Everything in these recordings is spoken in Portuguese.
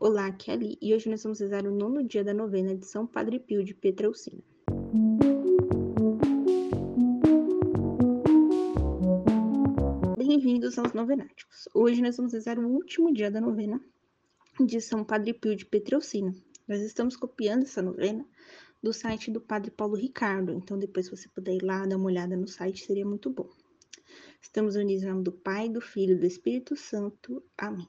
Olá, aqui é Ali e hoje nós vamos rezar o nono dia da novena de São Padre Pio de Petraucina. Bem-vindos aos novenáticos. Hoje nós vamos rezar o último dia da novena de São Padre Pio de Petraucina. Nós estamos copiando essa novena do site do Padre Paulo Ricardo, então depois se você puder ir lá dar uma olhada no site seria muito bom. Estamos unidos em nome do Pai, do Filho e do Espírito Santo. Amém.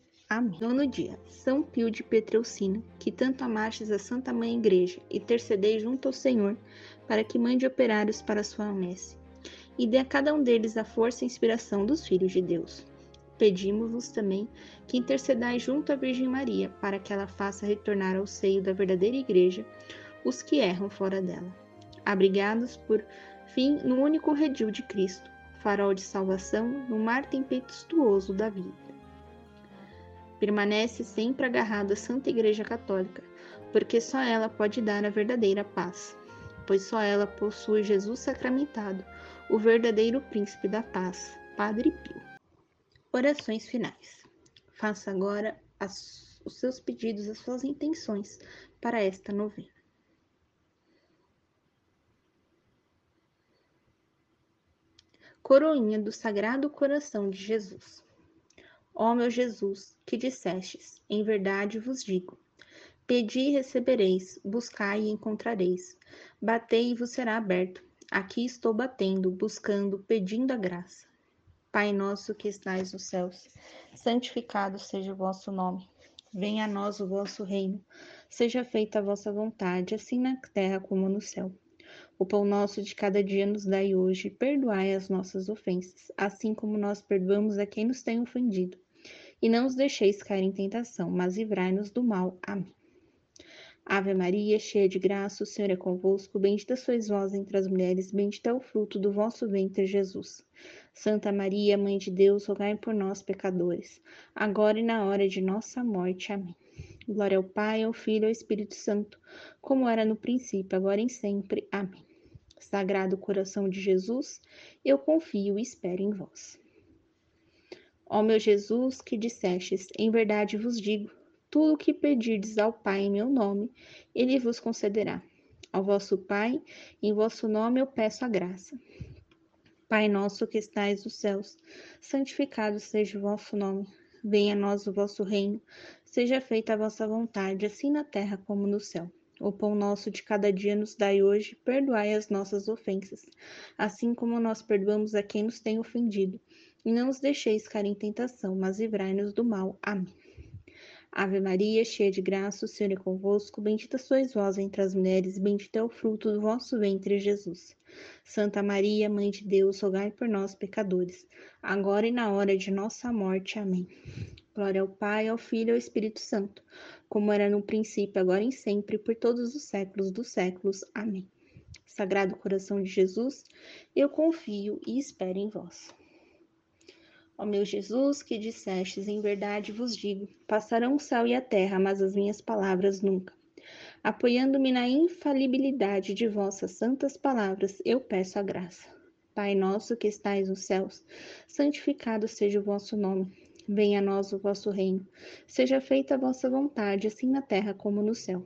Amém. Nono dia, São Pio de Petreucina, que tanto amastes a Santa Mãe Igreja, e intercedei junto ao Senhor, para que mande operários para sua messe, e dê a cada um deles a força e inspiração dos filhos de Deus. Pedimos-vos também que intercedai junto à Virgem Maria, para que ela faça retornar ao seio da verdadeira Igreja os que erram fora dela. Abrigados por fim no único redil de Cristo, farol de salvação no mar tempestuoso da vida permanece sempre agarrado à Santa Igreja Católica, porque só ela pode dar a verdadeira paz, pois só ela possui Jesus sacramentado, o verdadeiro príncipe da paz, Padre Pio. Orações finais. Faça agora as, os seus pedidos, as suas intenções para esta novena. Coroinha do Sagrado Coração de Jesus. Ó meu Jesus, que dissestes, em verdade vos digo: Pedi e recebereis, buscai e encontrareis, batei e vos será aberto. Aqui estou batendo, buscando, pedindo a graça. Pai nosso que estais nos céus, santificado seja o vosso nome. Venha a nós o vosso reino. Seja feita a vossa vontade, assim na terra como no céu. O pão nosso de cada dia nos dai hoje, perdoai as nossas ofensas, assim como nós perdoamos a quem nos tem ofendido e não os deixeis cair em tentação, mas livrai-nos do mal. Amém. Ave Maria, cheia de graça, o Senhor é convosco, bendita sois vós entre as mulheres, bendito é o fruto do vosso ventre, Jesus. Santa Maria, Mãe de Deus, rogai por nós, pecadores, agora e na hora de nossa morte. Amém. Glória ao Pai, ao Filho e ao Espírito Santo, como era no princípio, agora e sempre. Amém. Sagrado coração de Jesus, eu confio e espero em vós. Ó meu Jesus, que dissestes, em verdade vos digo, tudo o que pedirdes ao Pai em meu nome, ele vos concederá. Ao vosso Pai, em vosso nome eu peço a graça. Pai nosso que estais nos céus, santificado seja o vosso nome. Venha a nós o vosso reino, seja feita a vossa vontade, assim na terra como no céu. O pão nosso de cada dia nos dai hoje, perdoai as nossas ofensas, assim como nós perdoamos a quem nos tem ofendido e não os deixeis cair em tentação, mas livrai-nos do mal. Amém. Ave Maria, cheia de graça, o Senhor é convosco, bendita sois vós entre as mulheres, bendito é o fruto do vosso ventre, Jesus. Santa Maria, Mãe de Deus, rogai por nós, pecadores, agora e na hora de nossa morte. Amém. Glória ao Pai, ao Filho e ao Espírito Santo, como era no princípio, agora e sempre, por todos os séculos dos séculos. Amém. Sagrado coração de Jesus, eu confio e espero em vós. Ó meu Jesus, que dissestes, em verdade vos digo: passarão o céu e a terra, mas as minhas palavras nunca. Apoiando-me na infalibilidade de vossas santas palavras, eu peço a graça. Pai nosso que estais nos céus, santificado seja o vosso nome. Venha a nós o vosso reino. Seja feita a vossa vontade, assim na terra como no céu.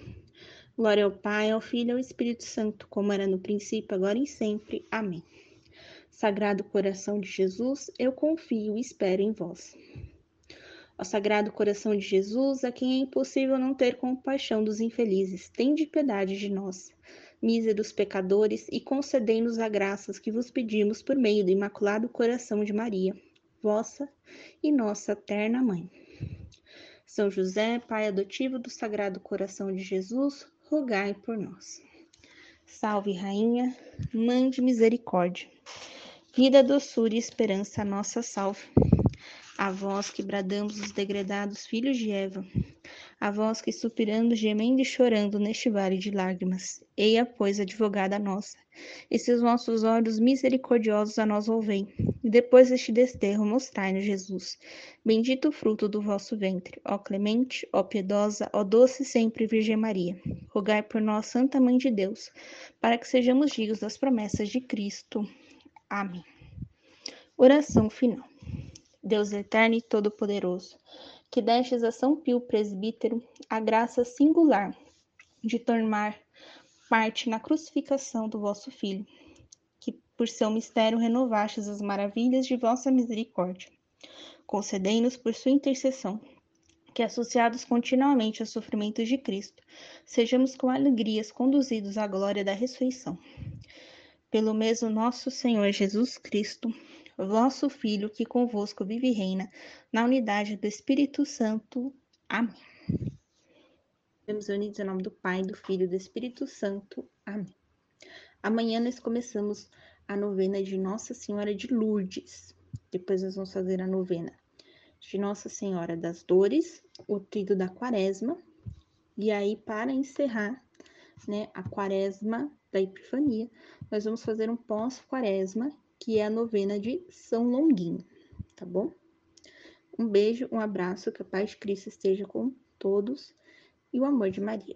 Glória ao Pai, ao Filho e ao Espírito Santo, como era no princípio, agora e sempre. Amém. Sagrado coração de Jesus, eu confio e espero em vós. Ó Sagrado coração de Jesus, a quem é impossível não ter compaixão dos infelizes, tende piedade de nós. míseros pecadores, e concedei-nos a graças que vos pedimos por meio do Imaculado Coração de Maria, vossa e nossa eterna Mãe. São José, Pai adotivo do Sagrado Coração de Jesus, rogai por nós. Salve, Rainha, Mãe de Misericórdia, vida, doçura e esperança, nossa salve. A vós que bradamos os degredados filhos de Eva, a vós que suspirando, gemendo e chorando neste vale de lágrimas, eia, pois, advogada nossa, e seus vossos olhos misericordiosos a nós ouvem, e depois deste desterro mostrai-nos Jesus, bendito o fruto do vosso ventre, ó clemente, ó piedosa, ó doce sempre Virgem Maria, rogai por nós, Santa Mãe de Deus, para que sejamos dignos das promessas de Cristo. Amém. Oração final. Deus eterno e todo-poderoso, que destes a São Pio presbítero a graça singular de tomar parte na crucificação do vosso Filho, que por seu mistério renovastes as maravilhas de vossa misericórdia. Concedei-nos por sua intercessão que, associados continuamente aos sofrimentos de Cristo, sejamos com alegrias conduzidos à glória da ressurreição. Pelo mesmo nosso Senhor Jesus Cristo, vosso Filho, que convosco vive e reina, na unidade do Espírito Santo. Amém. Estamos unidos em nome do Pai, do Filho e do Espírito Santo. Amém. Amanhã nós começamos a novena de Nossa Senhora de Lourdes. Depois nós vamos fazer a novena de Nossa Senhora das Dores, o trido da Quaresma. E aí, para encerrar né, a Quaresma da Epifania, nós vamos fazer um pós-Quaresma, que é a novena de São Longuinho, tá bom? Um beijo, um abraço, que a paz de Cristo esteja com todos e o amor de Maria.